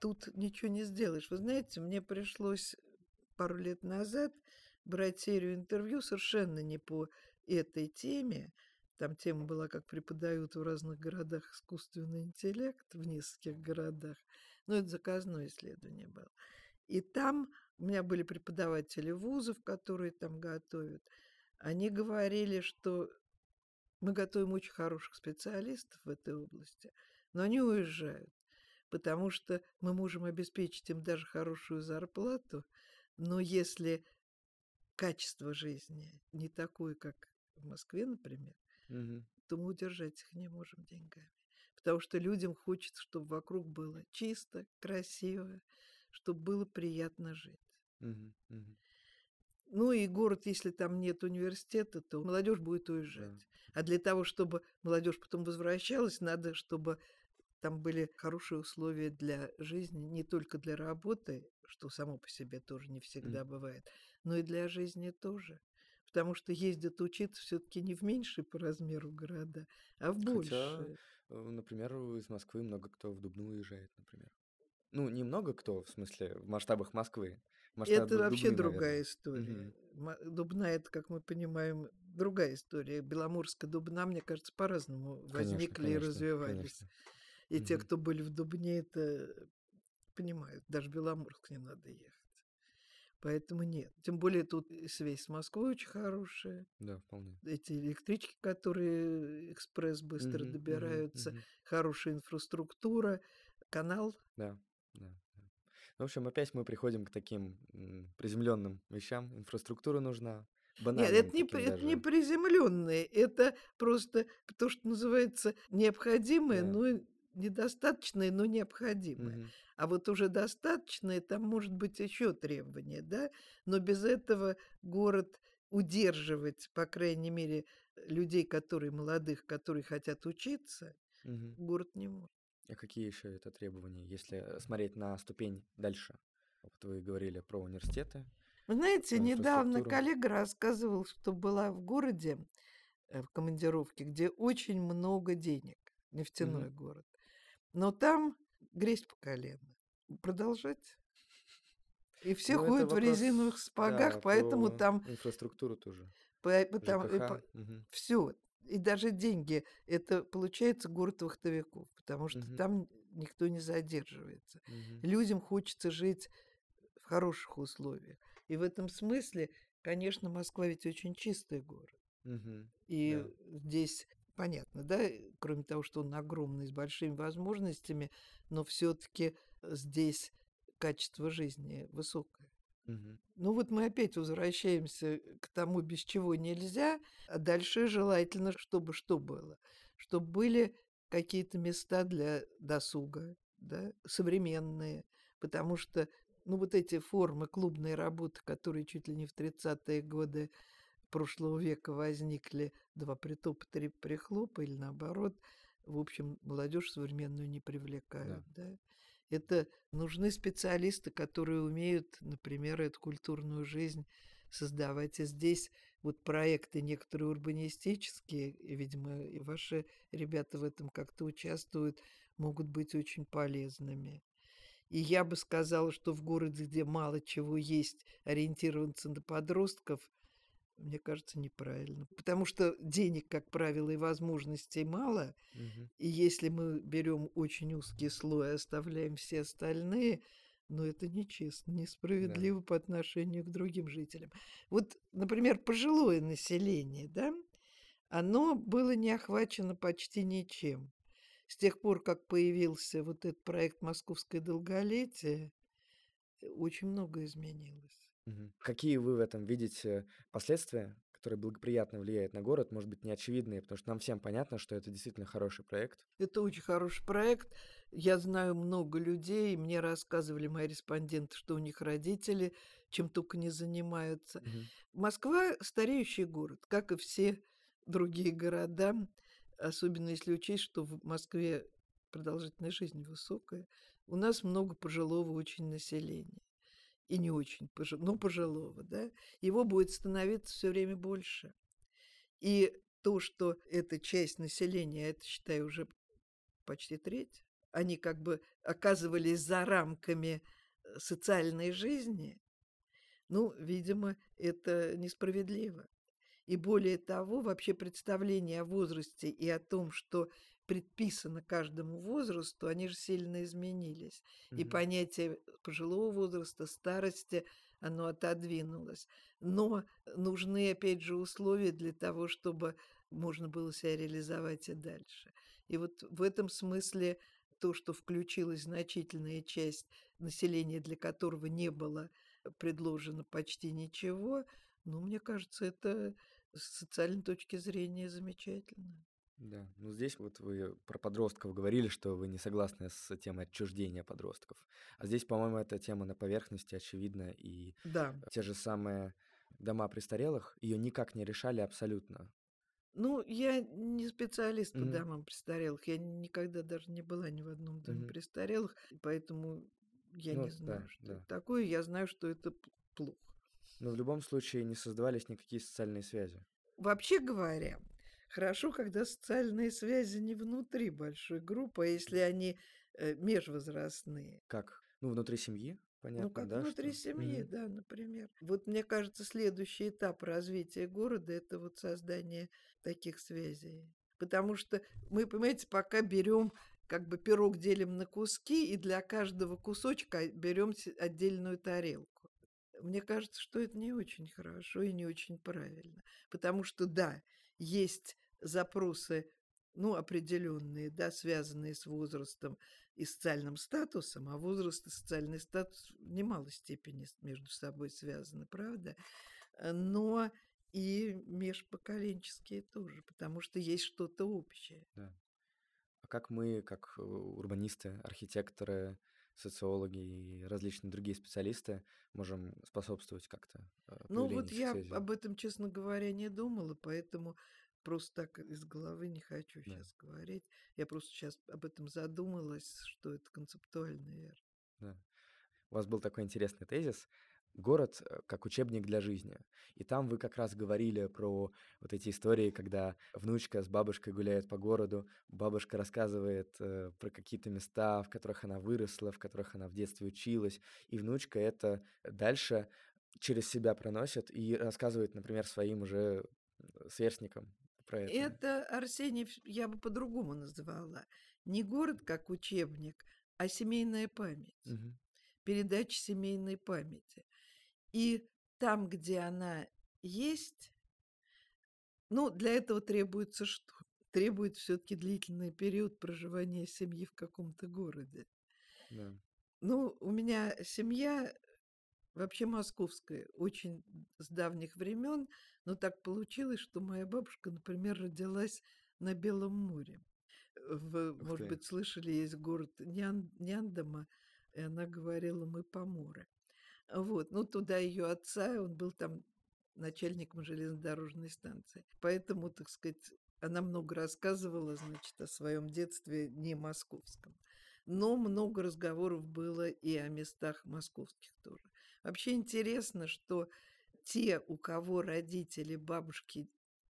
тут ничего не сделаешь. Вы знаете, мне пришлось пару лет назад брать серию интервью совершенно не по этой теме. Там тема была, как преподают в разных городах искусственный интеллект, в нескольких городах. Но это заказное исследование было. И там у меня были преподаватели вузов, которые там готовят. Они говорили, что мы готовим очень хороших специалистов в этой области, но они уезжают, потому что мы можем обеспечить им даже хорошую зарплату, но если качество жизни не такое, как в Москве, например, Мгм. то мы удержать их не можем деньгами. Потому что людям хочется, чтобы вокруг было чисто, красиво, чтобы было приятно жить. Мгм. Мгм. Ну и город, если там нет университета, то молодежь будет уезжать. Да. А для того, чтобы молодежь потом возвращалась, надо, чтобы там были хорошие условия для жизни, не только для работы, что само по себе тоже не всегда бывает, но и для жизни тоже. Потому что ездят учиться все-таки не в меньшие по размеру города, а в Хотя, большие. э, например, из Москвы много кто в Дубну уезжает, например. Ну, не много кто, в смысле, в масштабах Москвы. Масштабы Это вообще Дубны, другая наверное. история. Ма- Дубна это, как мы понимаем, другая история. Беломорская Дубна, мне кажется, по-разному Конечно, возникли и конечно, развивались. конечно. И те, Мгм. кто были в Дубне, это понимают. Даже в Беломорск не надо ехать. Поэтому нет. Тем более тут связь с Москвой очень хорошая. Да, вполне. Эти электрички, которые экспресс быстро мгм, добираются, мгм. хорошая инфраструктура, канал. Да, да, да. Ну, в общем, опять мы приходим к таким приземленным вещам. Инфраструктура нужна. Нет, это не, это не приземленные, это просто то, что называется необходимое, Да. но недостаточное, но необходимое. Мгм. А вот уже достаточное, там может быть еще требования, да? Но без этого город удерживать, по крайней мере, людей, которые молодых, которые хотят учиться, Мгм. город не может. А какие еще это требования, если э, смотреть на ступень дальше? Вот вы говорили про университеты. Вы знаете, недавно коллега рассказывал, что была в городе, э, в командировке, где очень много денег, нефтяной Мгм. город. Но там грязь по колено. Продолжать? И все Ну, это ходят в вопрос, резиновых сапогах, да, поэтому там инфраструктуру тоже. по потом и ЖКХ. по Мгм. всё. И даже деньги- это, получается, город вахтовиков, потому что Мгм. там никто не задерживается. Мгм. Людям хочется жить в хороших условиях. И в этом смысле, конечно, Москва ведь очень чистый город. Мгм. И Да. здесь понятно, да, э, кроме того, что он огромный, с большими возможностями, но все таки здесь качество жизни высокое. Мгм. Ну вот мы опять возвращаемся к тому, без чего нельзя, а дальше желательно, чтобы что было? Чтобы были какие-то места для досуга, да, современные, потому что, ну, вот эти формы клубной работы, которые чуть ли не в 30-е годы прошлого века возникли, два притопа, три прихлопа или наоборот, в общем, молодежь современную не привлекают, да. Это нужны специалисты, которые умеют, например, эту культурную жизнь создавать. И здесь вот проекты некоторые урбанистические, и, видимо, и ваши ребята в этом как-то участвуют, могут быть очень полезными. И я бы сказала, что в городе, где мало чего есть, ориентироваться на подростков, мне кажется, неправильно. Потому что денег, как правило, и возможностей мало. Мгм. И если мы берем очень узкий слой и оставляем все остальные, ну, это нечестно, несправедливо по отношению к другим жителям. Вот, например, пожилое население, да, оно было не охвачено почти ничем. С тех пор, как появился вот этот проект «Московское долголетие», очень многое изменилось. Мгм. Какие вы в этом видите последствия, которые благоприятно влияют на город? Может быть, не очевидные, потому что нам всем понятно, что это действительно хороший проект. Это очень хороший проект. Я знаю много людей, мне рассказывали мои респонденты, что у них родители чем только не занимаются. Мгм. Москва стареющий город, как и все другие города, особенно если учесть, что в Москве продолжительность жизни высокая. У нас много пожилого очень населения. И не очень, пожи- но пожилого, да. Его будет становиться все время больше. И то, что эта часть населения, это, считай, уже почти треть, они как бы оказывались за рамками э, социальной жизни, ну, видимо, это несправедливо. И более того, вообще представление о возрасте и о том, что предписано каждому возрасту, они же сильно изменились. И Мгм. понятие пожилого возраста, старости, оно отодвинулось. Но нужны, опять же, условия для того, чтобы можно было себя реализовать и дальше. И вот в этом смысле то, что включилась значительная часть населения, для которого не было предложено почти ничего, ну, мне кажется, это с социальной точки зрения замечательно. Да, ну здесь вот вы про подростков говорили, что вы не согласны с темой отчуждения подростков. А здесь, по-моему, эта тема на поверхности очевидна, и Да. те же самые дома престарелых ее никак не решали абсолютно. Ну, я не специалист по Мгм. домам престарелых. Я никогда даже не была ни в одном доме Мгм. престарелых, поэтому я Ну не знаю, да, что да. это такое. Я знаю, что это плохо. Но в любом случае не создавались никакие социальные связи. Вообще говоря, хорошо, когда социальные связи не внутри большой группы, а если они э, межвозрастные. Как? Ну, внутри семьи, понятно, ну, как да? внутри что- семьи, Мгм. да, например. Вот мне кажется, следующий этап развития города это вот создание таких связей. Потому что мы, понимаете, пока берем как бы пирог делим на куски, и для каждого кусочка берем отдельную тарелку. Мне кажется, что это не очень хорошо и не очень правильно. Потому что, да, есть запросы, ну, определенные, да, связанные с возрастом и социальным статусом, а возраст и социальный статус в немалой степени между собой связаны, правда? Э, Но и межпоколенческие тоже, потому что есть что-то общее. Да. А как мы, как э, урбанисты, архитекторы, социологи и различные другие специалисты можем способствовать как-то э, Ну, вот я связей? об этом, честно говоря, не думала, поэтому просто так из головы не хочу Да. сейчас говорить. Я просто сейчас об этом задумалась, что это концептуально верно. Да. У вас был такой интересный тезис. Город э, как учебник для жизни. И там вы как раз говорили про вот эти истории, когда внучка с бабушкой гуляет по городу, бабушка рассказывает э, про какие-то места, в которых она выросла, в которых она в детстве училась, и внучка это дальше через себя проносит и рассказывает, например, своим уже сверстникам про это. Это, Арсений, я бы по-другому называла. Не город как учебник, а семейная память. Мгм. Передача семейной памяти. И там, где она есть, ну, для этого требуется что? Требует все-таки длительный период проживания семьи в каком-то городе. Да. Ну, у меня семья вообще московская, очень с давних времен, но так получилось, что моя бабушка, например, родилась на Белом море. Вы, Ух может ты. быть, слышали, есть город Нян, Няндома, и она говорила, мы поморы. Вот, ну, туда ее отца, он был там начальником железнодорожной станции. Поэтому, так сказать, она много рассказывала, значит, о своем детстве не московском. Но много разговоров было и о местах московских тоже. Вообще интересно, что те, у кого родители, бабушки,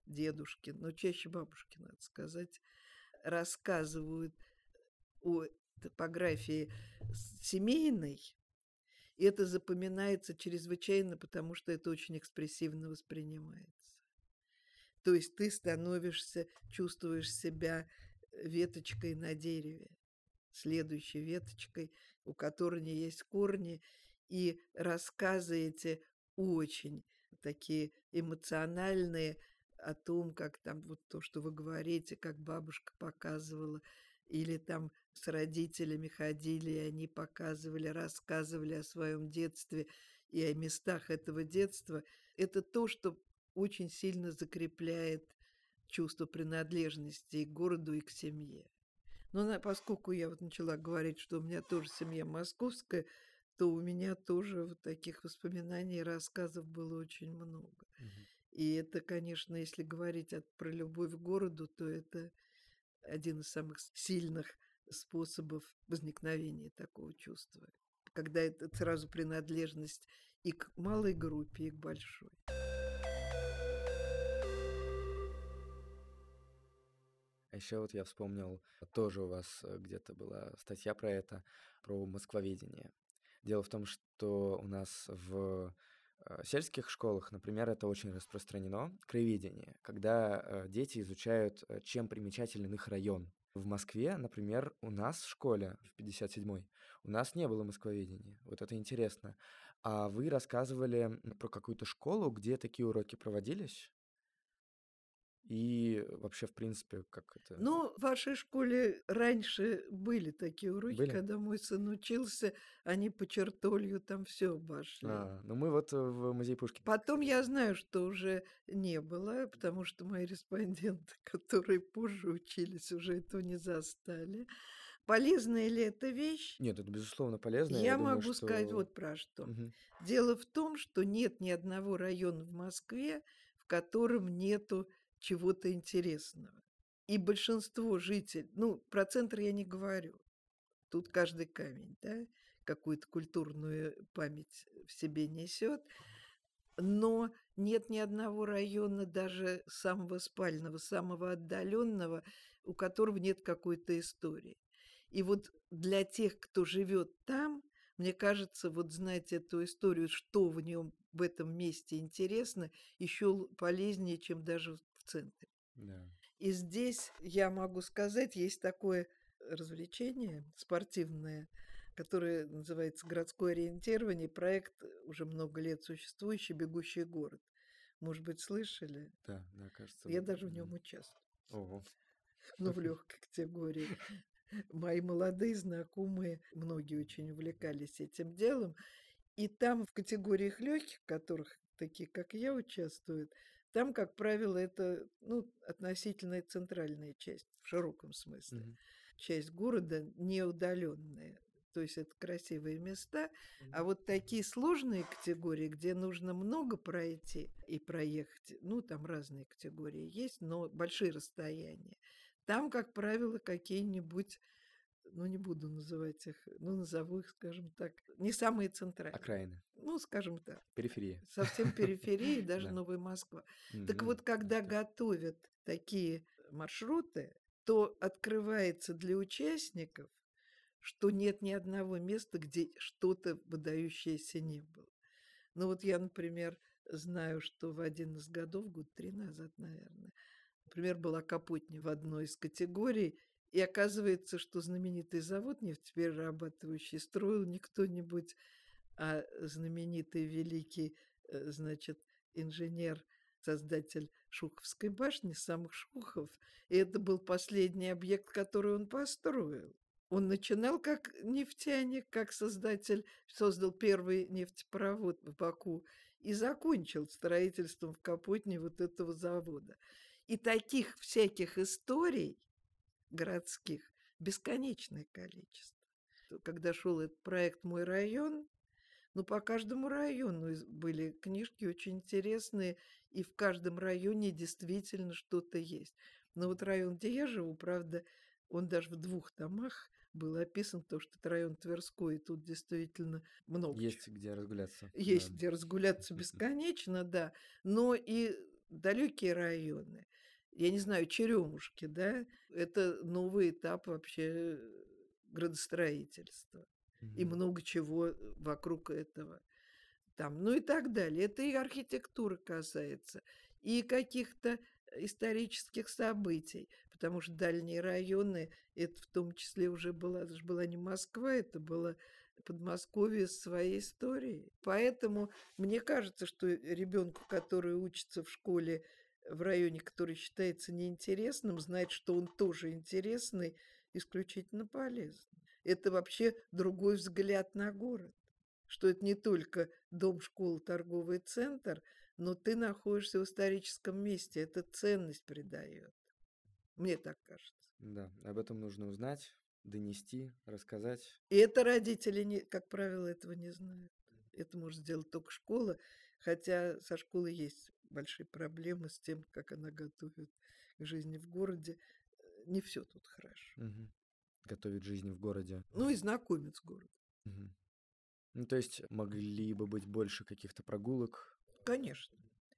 дедушки, но чаще бабушки, надо сказать, рассказывают о топографии семейной, и это запоминается чрезвычайно, потому что это очень экспрессивно воспринимается. То есть ты становишься, чувствуешь себя веточкой на дереве, следующей веточкой, у которой есть корни, и рассказы очень такие эмоциональные о том, как там вот то, что вы говорите, как бабушка показывала, или там с родителями ходили, и они показывали, рассказывали о своем детстве и о местах этого детства, это то, что очень сильно закрепляет чувство принадлежности и к городу, и к семье. Но поскольку я вот начала говорить, что у меня тоже семья московская, то у меня тоже вот таких воспоминаний и рассказов было очень много. Мгм. И это, конечно, если говорить от, про любовь к городу, то это один из самых сильных способов возникновения такого чувства. Когда это сразу принадлежность и к малой группе, и к большой. А еще вот я вспомнил, тоже у вас э, где-то была статья про это, про москвоведение. Дело в том, что у нас в сельских школах, например, это очень распространено, краеведение, когда э, дети изучают, э, чем примечателен их район. В Москве, например, у нас в школе, в 57-й, у нас не было москвоведения. Вот это интересно. А вы рассказывали про какую-то школу, где такие уроки проводились? И вообще, в принципе, как это... Ну, в вашей школе раньше были такие уроки, Были? когда мой сын учился, они по чертолью там все обошли. А, ну мы вот э, в музей Пушкина. Потом я знаю, что уже не было, потому что мои респонденты, которые позже учились, уже этого не застали. Полезная ли эта вещь? Нет, это безусловно полезно. Я думаю, могу сказать что- вот про что. Мгм. Дело в том, что нет ни одного района в Москве, в котором нету чего-то интересного. И большинство жителей, ну, про центр я не говорю, тут каждый камень, да, какую-то культурную память в себе несет, но нет ни одного района, даже самого спального, самого отдаленного, у которого нет какой-то истории. И вот для тех, кто живет там, мне кажется, вот знать эту историю, что в нем в этом месте интересно, еще полезнее, чем даже центре. Да. И здесь я могу сказать, есть такое развлечение спортивное, которое называется городское ориентирование, проект уже много лет существующий «Бегущий город». Может быть, слышали? Да, да, кажется. Я даже в нем участвую, Ого. но в легкой категории. Мои молодые знакомые, многие очень увлекались этим делом. И там в категориях легких, которых такие, как я, участвуют, там, как правило, это ну, относительно центральная часть в широком смысле. Мгм. часть города неудаленная. То есть это красивые места. А вот такие сложные категории, где нужно много пройти и проехать, ну, там разные категории есть, но большие расстояния. Там, как правило, какие-нибудь, ну, не буду называть их, ну, назову их, скажем так, не самые центральные. Окраины. ну, скажем так, Периферия. совсем периферии, даже Да. Новая Москва. Так вот, когда готовят такие маршруты, то открывается для участников, что нет ни одного места, где что-то выдающееся не было. Ну вот я, например, знаю, что в один из годов, год три назад, наверное, например, была Капотня в одной из категорий, и оказывается, что знаменитый завод нефтеперерабатывающий строил не кто-нибудь, а знаменитый великий, э, значит, инженер, создатель Шуховской башни, самых Шухов. И это был последний объект, который он построил. Он начинал как нефтяник, как создатель, создал первый нефтепровод в Баку и закончил строительством в Капотне вот этого завода. И таких всяких историй городских бесконечное количество. Когда шел этот проект «Мой район», ну, по каждому району были книжки очень интересные, и в каждом районе действительно что-то есть. Но вот район, где я живу, правда, он даже в двух домах был описан, потому что это район Тверской, и тут действительно много чего. Есть где разгуляться. Есть да. где разгуляться бесконечно, да, но и далекие районы. Я не знаю, Черемушки, да, это новый этап вообще градостроительства. И Мгм. много чего вокруг этого. Там, ну и так далее. Это и архитектуры касается, и каких-то исторических событий, потому что дальние районы, это в том числе уже была, это же была не Москва, это было Подмосковье с своей историей. Поэтому мне кажется, что ребенку, который учится в школе в районе, который считается неинтересным, знать, что он тоже интересный, исключительно полезно. Это вообще другой взгляд на город. Что это не только дом, школа, торговый центр, но ты находишься в историческом месте. Это ценность придает. Мне так кажется. Да, об этом нужно узнать, донести, рассказать. И это родители, не, как правило, этого не знают. Это может сделать только школа, хотя со школой есть большие проблемы с тем, как она готовит к жизни в городе. Не все тут хорошо. Мгм. Готовить жизнь в городе. Ну и знакомит с городом. Мгм. Ну, то есть могли бы быть больше каких-то прогулок. Конечно,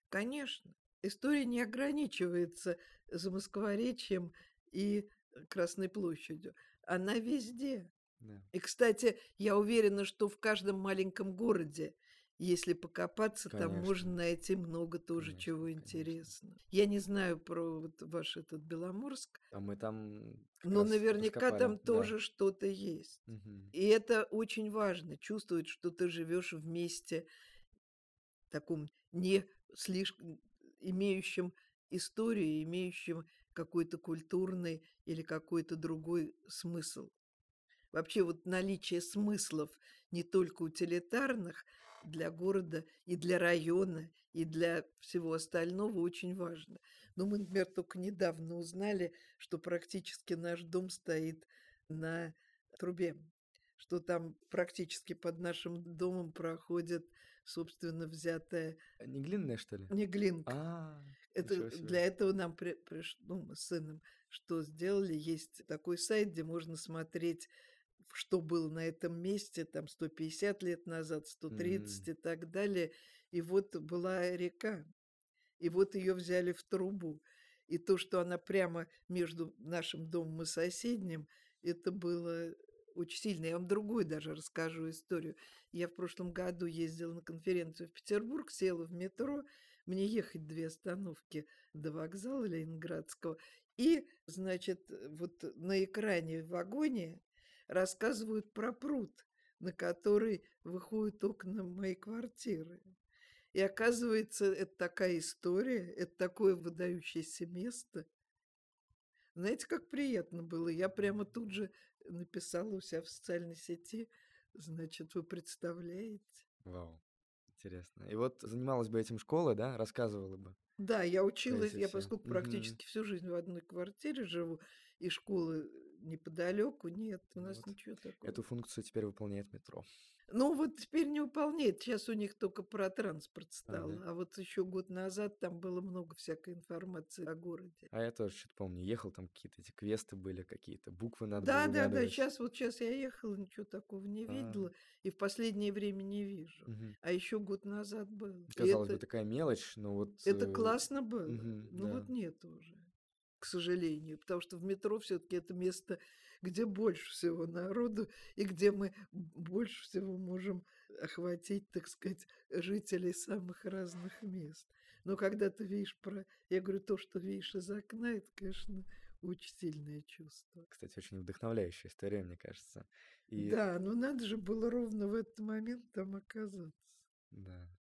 конечно. История не ограничивается Замоскворечьем и Красной площадью. Она везде. Да. И, кстати, я уверена, что в каждом маленьком городе, если покопаться, там Конечно. можно найти много тоже Конечно, чего конечно. интересного. Я не знаю про вот ваш этот Беломорск, А мы там но наверняка раскопали, там да. тоже что-то есть. Мгм. И это очень важно, чувствовать, что ты живешь в месте таком не слишком имеющем историю, имеющем какой-то культурный или какой-то другой смысл. Вообще вот наличие смыслов не только утилитарных для города и для района, и для всего остального очень важно. Но мы, например, только недавно узнали, что практически наш дом стоит на трубе, что там практически под нашим домом проходит, собственно, взятая Не глиняная, что ли? не глинка. А, Это для этого нам при, приш- ну, мы с сыном что сделали? Есть такой сайт, где можно смотреть, что было на этом месте, там 150 лет назад, 130 и так далее. И вот была река, и вот ее взяли в трубу. И то, что она прямо между нашим домом и соседним, это было очень сильно. Я вам другую даже расскажу историю. Я в прошлом году ездила на конференцию в Петербург, села в метро, мне ехать две остановки до вокзала Ленинградского. И, значит, вот на экране в вагоне рассказывают про пруд, на который выходят окна моей квартиры. И оказывается, это такая история, это такое выдающееся место. Знаете, как приятно было? Я прямо тут же написала у себя в социальной сети, значит, вы представляете? Вау, интересно. И вот занималась бы этим школа, да, рассказывала бы. Да, я училась, я поскольку практически всю жизнь в одной квартире живу, и школы неподалеку, нет, у нас Вот. ничего такого. Эту функцию теперь выполняет метро. Ну, вот теперь не выполняет. Сейчас у них только про транспорт стало. Ага. А вот еще год назад там было много всякой информации о городе. А я тоже что-то помню. Ехал, там какие-то эти квесты были, какие-то буквы надо Да, да, да. Сейчас вот сейчас я ехала, ничего такого не А. видела. И в последнее время не вижу. Мгм. А еще год назад было. Казалось бы, это, такая мелочь, но вот... это э, классно было. мгм, Ну да. вот нет уже, сожалению. Потому что в метро все-таки это место, где больше всего народу и где мы больше всего можем охватить, так сказать, жителей самых разных мест. Но когда ты видишь про... Я говорю, то, что видишь из окна, это, конечно, очень сильное чувство. Кстати, очень вдохновляющая история, мне кажется. И Да, но надо же было ровно в этот момент там оказаться. Да.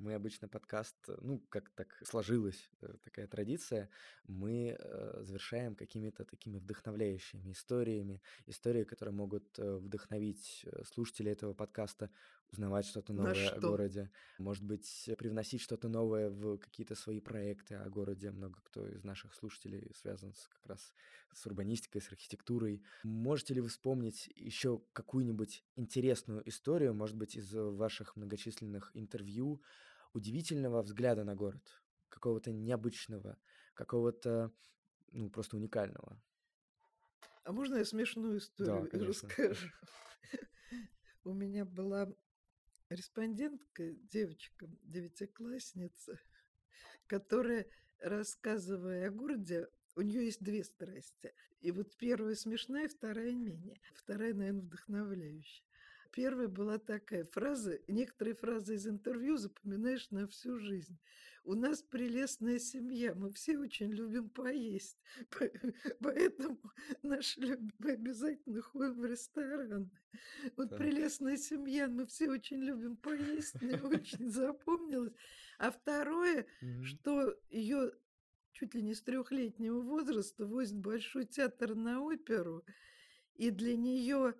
Мы обычно подкаст, э, ну, как так сложилась э, такая традиция, мы э, завершаем какими-то такими вдохновляющими историями, истории, которые могут вдохновить слушателей этого подкаста узнавать что-то новое о что? городе, может быть, привносить что-то новое в какие-то свои проекты о городе. Много кто из наших слушателей связан с, как раз с урбанистикой, с архитектурой. Можете ли вы вспомнить еще какую-нибудь интересную историю, может быть, из ваших многочисленных интервью, удивительного взгляда на город, какого-то необычного, какого-то, ну, просто уникального? А можно я смешную Да, историю конечно. расскажу? У меня была респондентка, девочка, девятиклассница, которая, рассказывая о городе, у нее есть две страсти. И вот первая смешная, вторая менее. Вторая, наверное, вдохновляющая. Первая была такая фраза, некоторые фразы из интервью запоминаешь на всю жизнь. У нас прелестная семья, мы все очень любим поесть, по- поэтому наши любимые обязательно ходим в рестораны. Вот Так. прелестная семья, мы все очень любим поесть, мне очень запомнилось. А второе, что ее чуть ли не с трехлетнего возраста возит в Большой театр на оперу, и для нее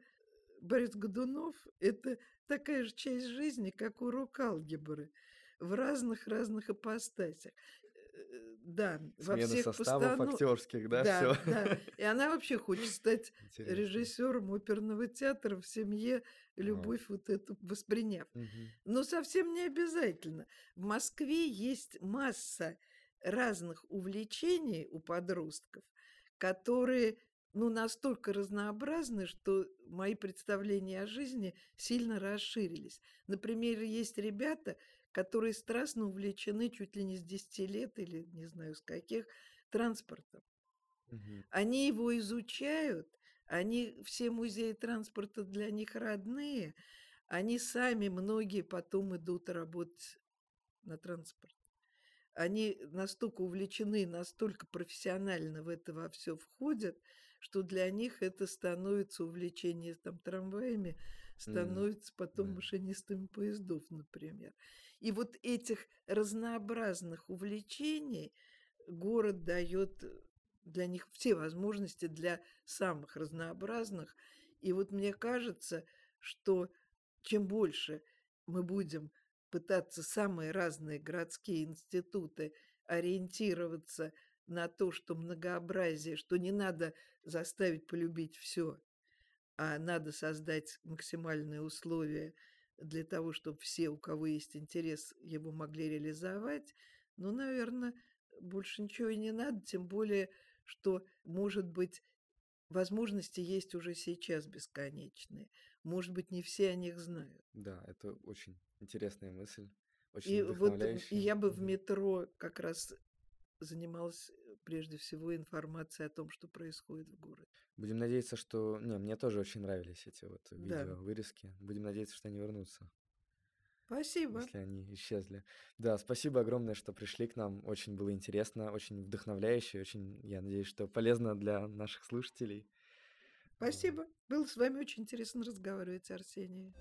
Борис Годунов – это такая же часть жизни, как урок алгебры, в разных-разных ипостасях. Э, Да, во Смена всех составов постанов- актерских, да, да, все. да. И она вообще хочет стать Интересно. режиссером оперного театра в семье, любовь вот эту восприняв. Мгм. Но совсем не обязательно. В Москве есть масса разных увлечений у подростков, которые ну, настолько разнообразны, что мои представления о жизни сильно расширились. Например, есть ребята, которые страстно увлечены чуть ли не с 10 лет или не знаю с каких транспортом. Они его изучают, они все музеи транспорта для них родные, они сами многие потом идут работать на транспорт. Они настолько увлечены, настолько профессионально в это во все входят, что для них это становится увлечение там трамваями, становится потом да. машинистами поездов, например. И вот этих разнообразных увлечений город дает для них все возможности для самых разнообразных. И вот мне кажется, что чем больше мы будем пытаться самые разные городские институты ориентироваться на то, что многообразие, что не надо заставить полюбить все, а надо создать максимальные условия для того, чтобы все, у кого есть интерес, его могли реализовать, ну, наверное, больше ничего и не надо, тем более, что, может быть, возможности есть уже сейчас бесконечные. Может быть, не все о них знают. Да, это очень интересная мысль, очень И вот и я бы в метро как раз занималась э, прежде всего информацией о том, что происходит в городе. Будем надеяться, что... Не, мне тоже очень нравились эти вот Да. видео, вырезки. Будем надеяться, что они вернутся, Спасибо. если они исчезли. Да, спасибо огромное, что пришли к нам. Очень было интересно, очень вдохновляюще, очень, я надеюсь, что полезно для наших слушателей. Спасибо. Было с вами очень интересно разговаривать, Арсений.